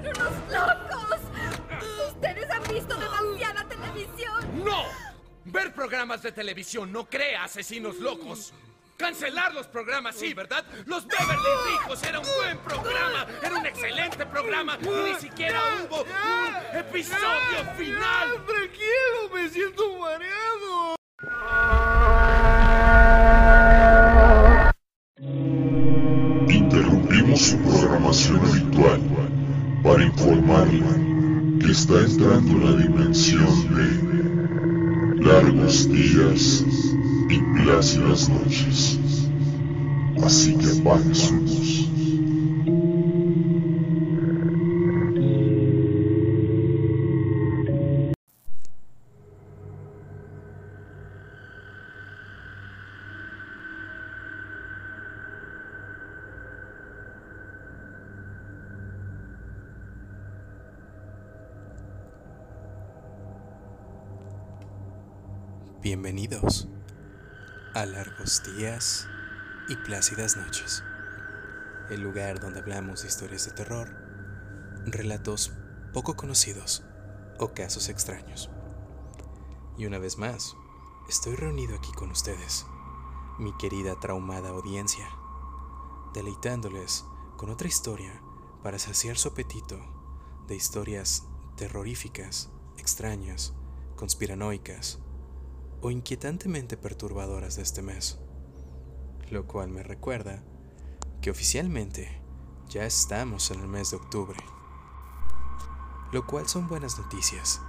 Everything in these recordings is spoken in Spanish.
¡Son unos locos! ¡Ustedes han visto demasiada televisión! ¡No! Ver programas de televisión no crea asesinos locos. Cancelar los programas, sí, ¿verdad? Los Beverly Ricos era un buen programa, era un excelente programa ni siquiera hubo un episodio final. Tranquilo, me siento mareado. Interrumpimos su programación habitual para informarle que está entrando en la dimensión de largos días y plácidas noches. Así que apague su luz. Días y plácidas noches, el lugar donde hablamos de historias de terror, relatos poco conocidos o casos extraños. Y una vez más, estoy reunido aquí con ustedes, mi querida traumada audiencia, deleitándoles con otra historia para saciar su apetito de historias terroríficas, extrañas, conspiranoicas o inquietantemente perturbadoras de este mes. Lo cual me recuerda que oficialmente ya estamos en el mes de octubre. Lo cual son buenas noticias,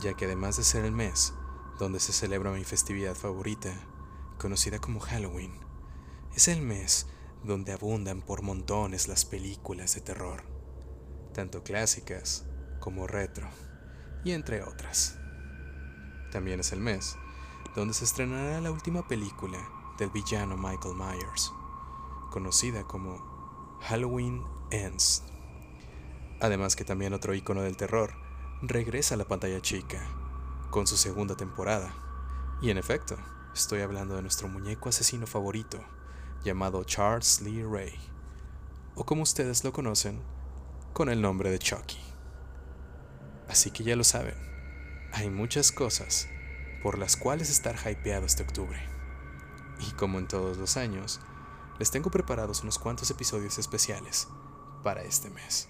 ya que además de ser el mes donde se celebra mi festividad favorita, conocida como Halloween, es el mes donde abundan por montones las películas de terror, tanto clásicas como retro, y entre otras. También es el mes donde se estrenará la última película del villano Michael Myers, conocida como Halloween Ends. Además que también otro icono del terror regresa a la pantalla chica con su segunda temporada. Y en efecto, estoy hablando de nuestro muñeco asesino favorito, llamado Charles Lee Ray, o como ustedes lo conocen, con el nombre de Chucky. Así que ya lo saben, hay muchas cosas por las cuales estar hypeado este octubre. Y como en todos los años, les tengo preparados unos cuantos episodios especiales para este mes.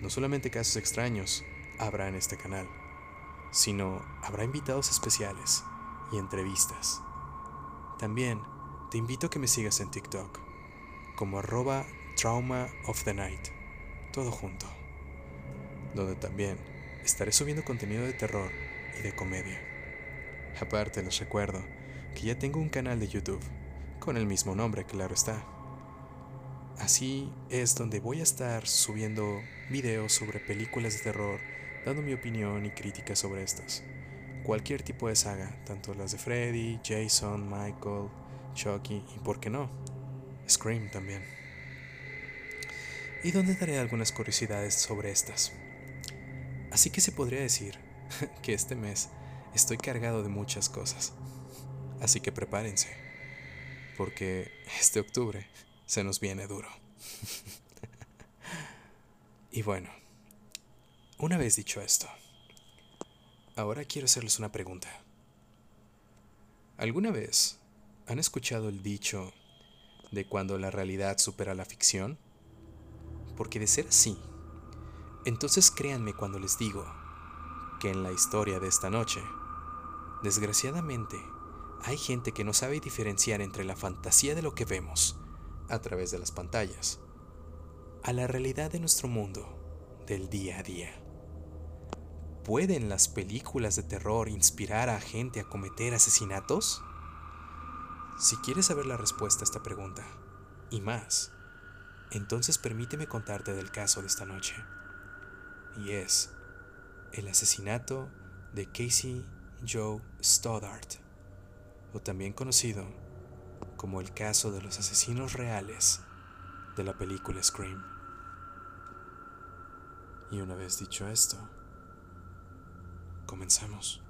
No solamente casos extraños habrá en este canal, sino habrá invitados especiales y entrevistas. También te invito a que me sigas en TikTok como arroba trauma of the night, todo junto, donde también estaré subiendo contenido de terror y de comedia. Aparte les recuerdo que ya tengo un canal de YouTube, con el mismo nombre, claro está. Así es donde voy a estar subiendo videos sobre películas de terror, dando mi opinión y crítica sobre estas. Cualquier tipo de saga, tanto las de Freddy, Jason, Michael, Chucky y, por qué no, Scream también. Y donde daré algunas curiosidades sobre estas. Así que se podría decir que este mes estoy cargado de muchas cosas. Así que prepárense, porque este octubre se nos viene duro. y bueno, una vez dicho esto, ahora quiero hacerles una pregunta. ¿Alguna vez han escuchado el dicho de cuando la realidad supera la ficción? Porque de ser así, entonces créanme cuando les digo que en la historia de esta noche, desgraciadamente, hay gente que no sabe diferenciar entre la fantasía de lo que vemos a través de las pantallas a la realidad de nuestro mundo del día a día. ¿Pueden las películas de terror inspirar a gente a cometer asesinatos? Si quieres saber la respuesta a esta pregunta, y más, entonces permíteme contarte del caso de esta noche. Y es el asesinato de Casey Joe Stoddart, o también conocido como el caso de los asesinos reales de la película Scream. Y una vez dicho esto, comenzamos.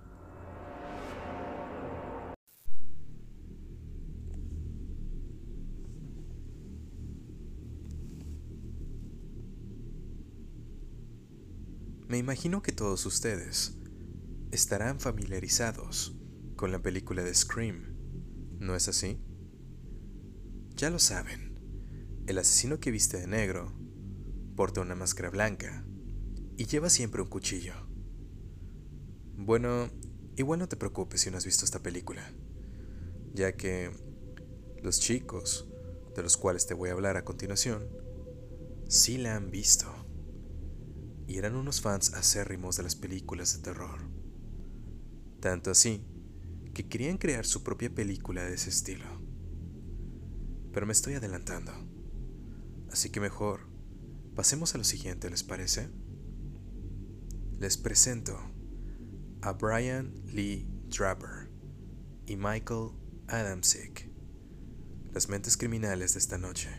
Me imagino que todos ustedes estarán familiarizados con la película de Scream, ¿no es así? Ya lo saben, el asesino que viste de negro porta una máscara blanca y lleva siempre un cuchillo. Bueno, igual no te preocupes si no has visto esta película, ya que los chicos, de los cuales te voy a hablar a continuación, sí la han visto. Y eran unos fans acérrimos de las películas de terror. Tanto así, que querían crear su propia película de ese estilo. Pero me estoy adelantando. Así que mejor, pasemos a lo siguiente, ¿les parece? Les presento a Brian Lee Draper y Michael Adamsick, las mentes criminales de esta noche.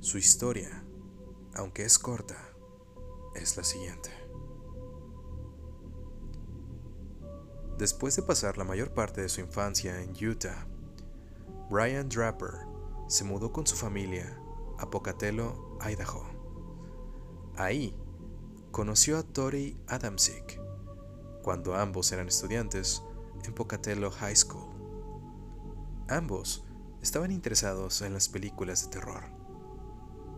Su historia, aunque es corta, es la siguiente. Después de pasar la mayor parte de su infancia en Utah, Brian Draper se mudó con su familia a Pocatello, Idaho. Ahí conoció a Tori Adamsick cuando ambos eran estudiantes en Pocatello High School. Ambos estaban interesados en las películas de terror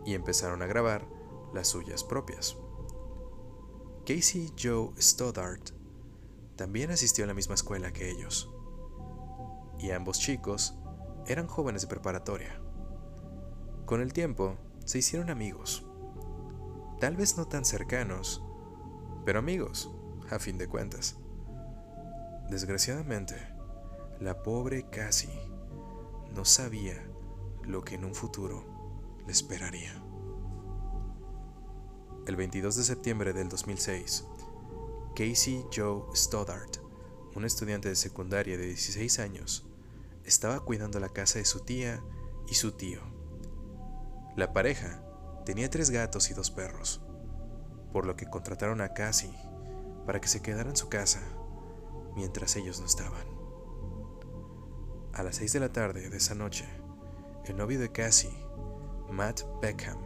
y empezaron a grabar las suyas propias. Casey Joe Stoddart también asistió a la misma escuela que ellos, y ambos chicos eran jóvenes de preparatoria. Con el tiempo se hicieron amigos, tal vez no tan cercanos, pero amigos a fin de cuentas. Desgraciadamente, la pobre Cassie no sabía lo que en un futuro le esperaría. El 22 de septiembre del 2006, Casey Joe Stoddart, un estudiante de secundaria de 16 años, estaba cuidando la casa de su tía y su tío. La pareja tenía tres gatos y dos perros, por lo que contrataron a Cassie para que se quedara en su casa mientras ellos no estaban. A las 6 de la tarde de esa noche, el novio de Cassie, Matt Beckham,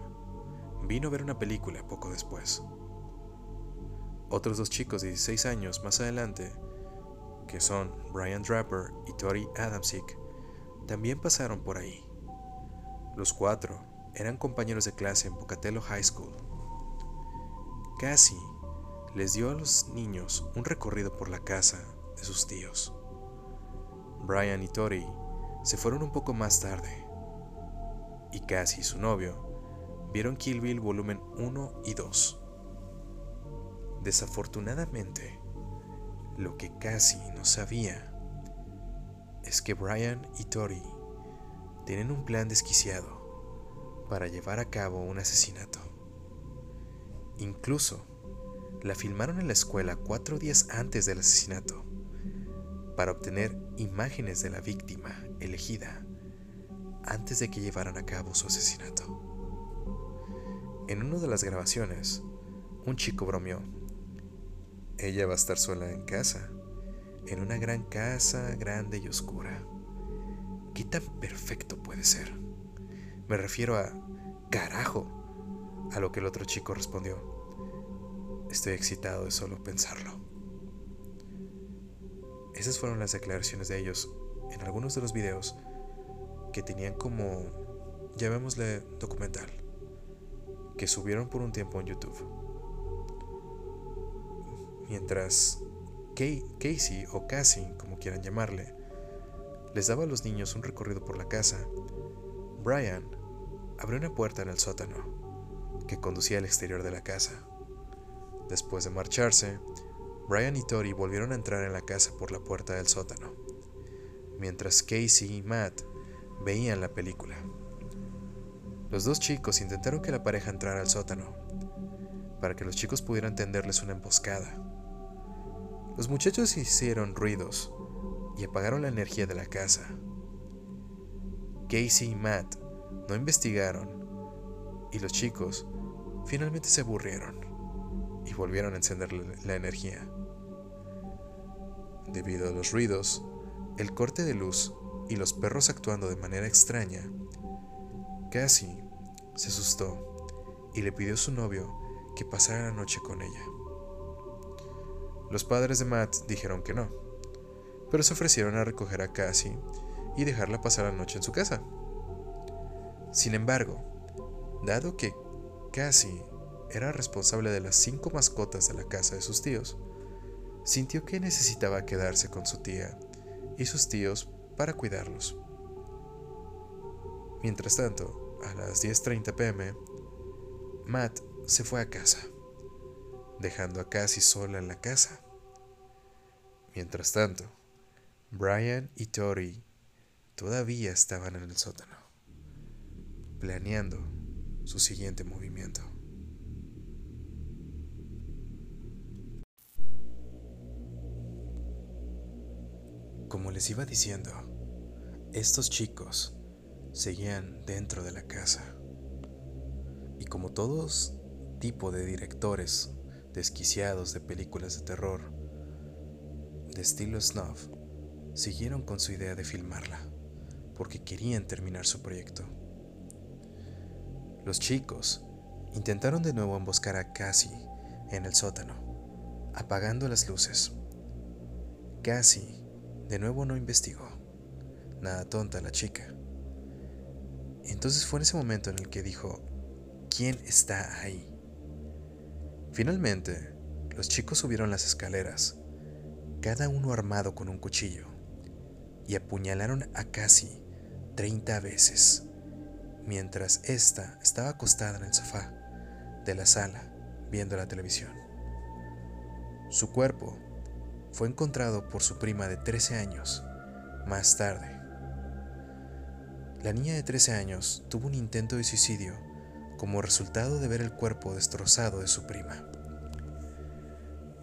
vino a ver una película poco después. Otros dos chicos de 16 años más adelante, que son Brian Draper y Tori Adamsick, también pasaron por ahí. Los cuatro eran compañeros de clase en Pocatello High School. Cassie les dio a los niños un recorrido por la casa de sus tíos. Brian y Tori se fueron un poco más tarde, y Cassie y su novio vieron Kill Bill volumen 1 y 2. Desafortunadamente, lo que Cassie no sabía es que Brian y Tori tienen un plan desquiciado para llevar a cabo un asesinato. Incluso la filmaron en la escuela cuatro días antes del asesinato para obtener imágenes de la víctima elegida antes de que llevaran a cabo su asesinato. En una de las grabaciones, un chico bromeó. Ella va a estar sola en casa, en una gran casa grande y oscura. ¿Qué tan perfecto puede ser? Me refiero a carajo, a lo que el otro chico respondió. Estoy excitado de solo pensarlo. Esas fueron las declaraciones de ellos en algunos de los videos que tenían como, llamémosle documental, que subieron por un tiempo en YouTube. Mientras Casey o Cassie, como quieran llamarle, les daba a los niños un recorrido por la casa, Brian abrió una puerta en el sótano que conducía al exterior de la casa. Después de marcharse, Brian y Tori volvieron a entrar en la casa por la puerta del sótano, mientras Casey y Matt veían la película. Los dos chicos intentaron que la pareja entrara al sótano, para que los chicos pudieran tenderles una emboscada. Los muchachos hicieron ruidos y apagaron la energía de la casa. Casey y Matt no investigaron y los chicos finalmente se aburrieron y volvieron a encender la energía. Debido a los ruidos, el corte de luz y los perros actuando de manera extraña, Cassie se asustó y le pidió a su novio que pasara la noche con ella. Los padres de Matt dijeron que no, pero se ofrecieron a recoger a Cassie y dejarla pasar la noche en su casa. Sin embargo, dado que Cassie era responsable de las cinco mascotas de la casa de sus tíos, sintió que necesitaba quedarse con su tía y sus tíos para cuidarlos. Mientras tanto, a las 10.30 pm, Matt se fue a casa, dejando a Cassie sola en la casa. Mientras tanto, Brian y Tori todavía estaban en el sótano, planeando su siguiente movimiento. Como les iba diciendo, estos chicos seguían dentro de la casa. Y como todos tipo de directores desquiciados de películas de terror, de estilo snuff, siguieron con su idea de filmarla, porque querían terminar su proyecto. Los chicos intentaron de nuevo emboscar a Cassie en el sótano, apagando las luces. Cassie de nuevo no investigó. Nada tonta la chica. Entonces fue en ese momento en el que dijo, ¿quién está ahí? Finalmente, los chicos subieron las escaleras, cada uno armado con un cuchillo, y apuñalaron a Cassie 30 veces, mientras ésta estaba acostada en el sofá de la sala viendo la televisión. Su cuerpo fue encontrado por su prima de 13 años más tarde. La niña de 13 años tuvo un intento de suicidio como resultado de ver el cuerpo destrozado de su prima.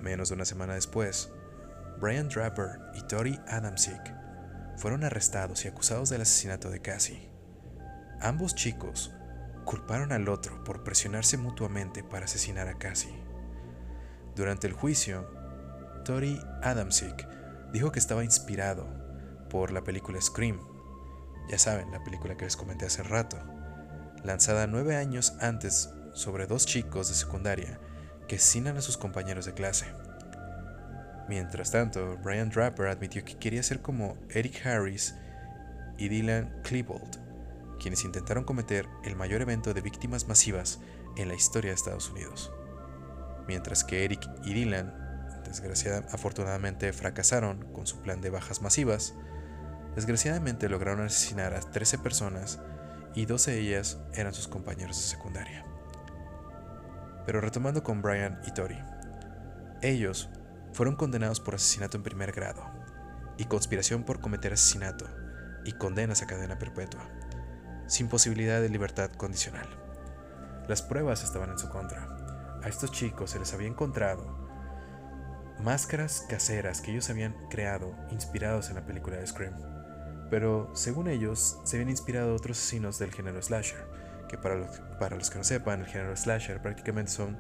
Menos de una semana después, Brian Draper y Tori Adamsick fueron arrestados y acusados del asesinato de Cassie. Ambos chicos culparon al otro por presionarse mutuamente para asesinar a Cassie. Durante el juicio, Tori Adamsick dijo que estaba inspirado por la película Scream. Ya saben, la película que les comenté hace rato, lanzada nueve años antes sobre dos chicos de secundaria que asesinan a sus compañeros de clase. Mientras tanto, Brian Draper admitió que quería ser como Eric Harris y Dylan Klebold, quienes intentaron cometer el mayor evento de víctimas masivas en la historia de Estados Unidos. Mientras que Eric y Dylan desgraciadamente, afortunadamente fracasaron con su plan de bajas masivas, desgraciadamente lograron asesinar a 13 personas y 12 de ellas eran sus compañeros de secundaria. Pero retomando con Brian y Tori, ellos fueron condenados por asesinato en primer grado y conspiración por cometer asesinato y condenas a cadena perpetua, sin posibilidad de libertad condicional. Las pruebas estaban en su contra. A estos chicos se les había encontrado máscaras caseras que ellos habían creado inspirados en la película de Scream. Pero según ellos, se habían inspirado otros asesinos del género slasher, que para los, que no sepan, el género slasher prácticamente son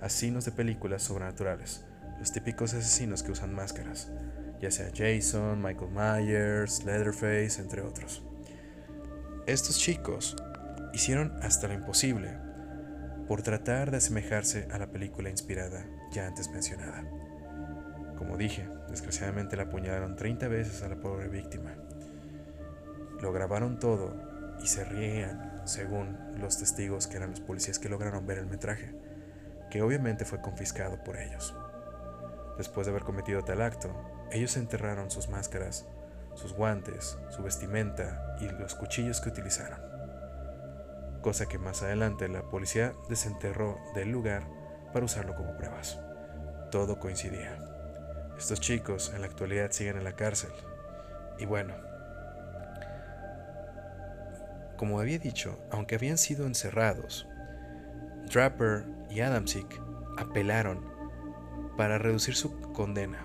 asesinos de películas sobrenaturales, los típicos asesinos que usan máscaras, ya sea Jason, Michael Myers, Leatherface, entre otros. Estos chicos hicieron hasta lo imposible por tratar de asemejarse a la película inspirada ya antes mencionada. Como dije, desgraciadamente la apuñalaron 30 veces a la pobre víctima. Lo grabaron todo y se rían, según los testigos que eran los policías que lograron ver el metraje, que obviamente fue confiscado por ellos. Después de haber cometido tal acto, ellos enterraron sus máscaras, sus guantes, su vestimenta y los cuchillos que utilizaron. Cosa que más adelante la policía desenterró del lugar para usarlo como pruebas. Todo coincidía. Estos chicos en la actualidad siguen en la cárcel. Y bueno, como había dicho, aunque habían sido encerrados, Draper y Adamsick apelaron para reducir su condena,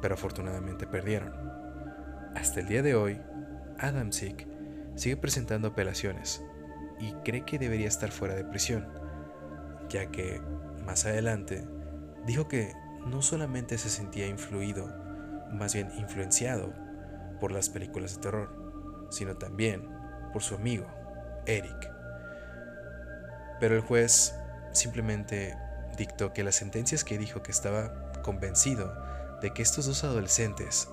pero afortunadamente perdieron. Hasta el día de hoy, Adamsick sigue presentando apelaciones y cree que debería estar fuera de prisión, ya que más adelante dijo que no solamente se sentía influido, más bien influenciado por las películas de terror, sino también por su amigo, Eric. Pero el juez simplemente dictó que las sentencias que dijo que estaba convencido de que estos dos adolescentes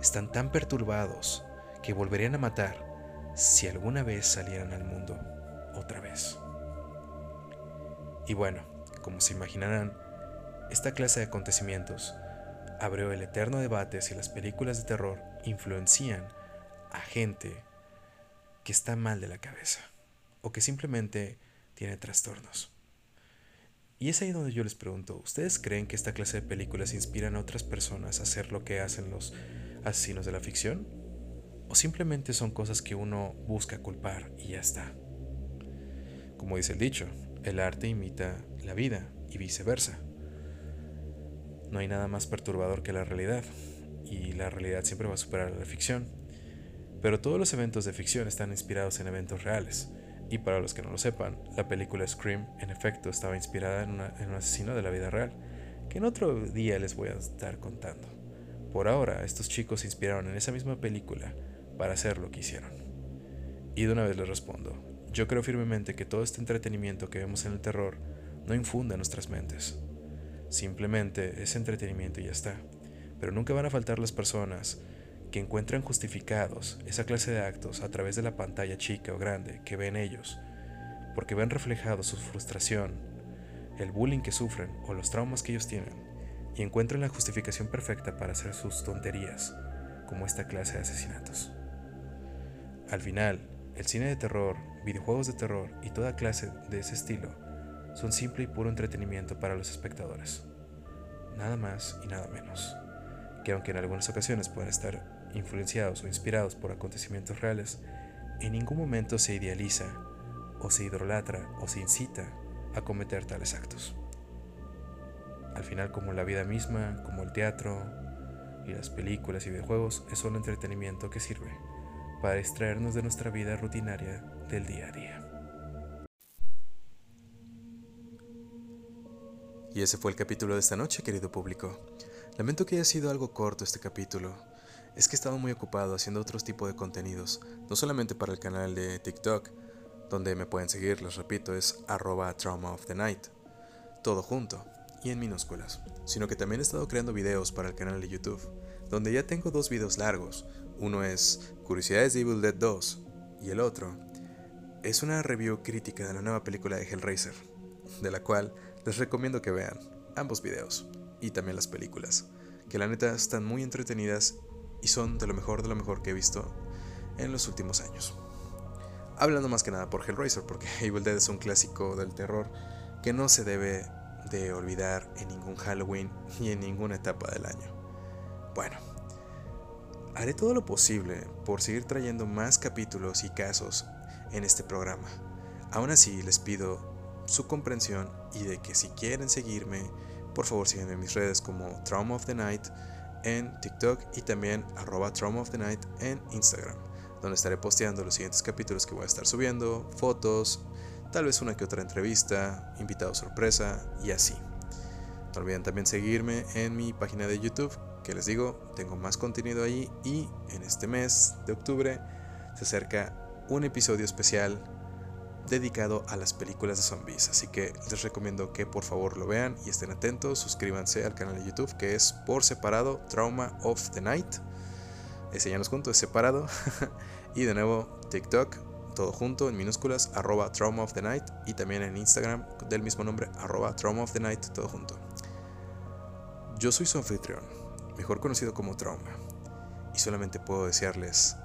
están tan perturbados que volverían a matar si alguna vez salieran al mundo otra vez. Y bueno, como se imaginarán, esta clase de acontecimientos abrió el eterno debate si las películas de terror influencian a gente que está mal de la cabeza o que simplemente tiene trastornos. Y es ahí donde yo les pregunto, ¿ustedes creen que esta clase de películas inspiran a otras personas a hacer lo que hacen los asesinos de la ficción? ¿O simplemente son cosas que uno busca culpar y ya está? Como dice el dicho, el arte imita la vida y viceversa. No hay nada más perturbador que la realidad, y la realidad siempre va a superar a la ficción. Pero todos los eventos de ficción están inspirados en eventos reales. Y para los que no lo sepan, la película Scream en efecto estaba inspirada en, en, un asesino de la vida real, que en otro día les voy a estar contando. Por ahora, estos chicos se inspiraron en esa misma película para hacer lo que hicieron. Y de una vez les respondo, yo creo firmemente que todo este entretenimiento que vemos en el terror no infunde en nuestras mentes. Simplemente es entretenimiento y ya está. Pero nunca van a faltar las personas que encuentran justificados esa clase de actos a través de la pantalla chica o grande que ven ellos, porque ven reflejado su frustración, el bullying que sufren o los traumas que ellos tienen, y encuentran la justificación perfecta para hacer sus tonterías, como esta clase de asesinatos. Al final, el cine de terror, videojuegos de terror y toda clase de ese estilo son simple y puro entretenimiento para los espectadores. Nada más y nada menos. Que aunque en algunas ocasiones pueden estar influenciados o inspirados por acontecimientos reales, en ningún momento se idealiza o se idolatra o se incita a cometer tales actos. Al final, como la vida misma, como el teatro y las películas y videojuegos, es solo entretenimiento que sirve para extraernos de nuestra vida rutinaria del día a día. Y ese fue el capítulo de esta noche, querido público. Lamento que haya sido algo corto este capítulo. Es que he estado muy ocupado haciendo otros tipos de contenidos, no solamente para el canal de TikTok, donde me pueden seguir, les repito, es arroba trauma of the night, todo junto y en minúsculas, sino que también he estado creando videos para el canal de YouTube, donde ya tengo dos videos largos. Uno es Curiosidades de Evil Dead 2 y el otro es una review crítica de la nueva película de Hellraiser, de la cual les recomiendo que vean ambos videos y también las películas, que la neta están muy entretenidas y son de lo mejor de lo mejor que he visto en los últimos años. Hablando más que nada por Hellraiser, porque Evil Dead es un clásico del terror que no se debe de olvidar en ningún Halloween ni en ninguna etapa del año. Bueno, haré todo lo posible por seguir trayendo más capítulos y casos en este programa. Aún así, les pido su comprensión y de que si quieren seguirme, por favor síganme en mis redes como Trauma of the Night en TikTok y también arroba en Instagram, donde estaré posteando los siguientes capítulos que voy a estar subiendo, fotos, tal vez una que otra entrevista, invitado sorpresa y así. No olviden también seguirme en mi página de YouTube, que les digo, tengo más contenido ahí y en este mes de octubre se acerca un episodio especial dedicado a las películas de zombies. Así que les recomiendo que por favor lo vean y estén atentos. Suscríbanse al canal de YouTube que es por separado Trauma of the Night. Ese ya es separado. y de nuevo TikTok, todo junto en minúsculas, arroba Trauma. Y también en Instagram del mismo nombre, arroba Trauma of todo junto. Yo soy su anfitrión, mejor conocido como Trauma. Y solamente puedo desearles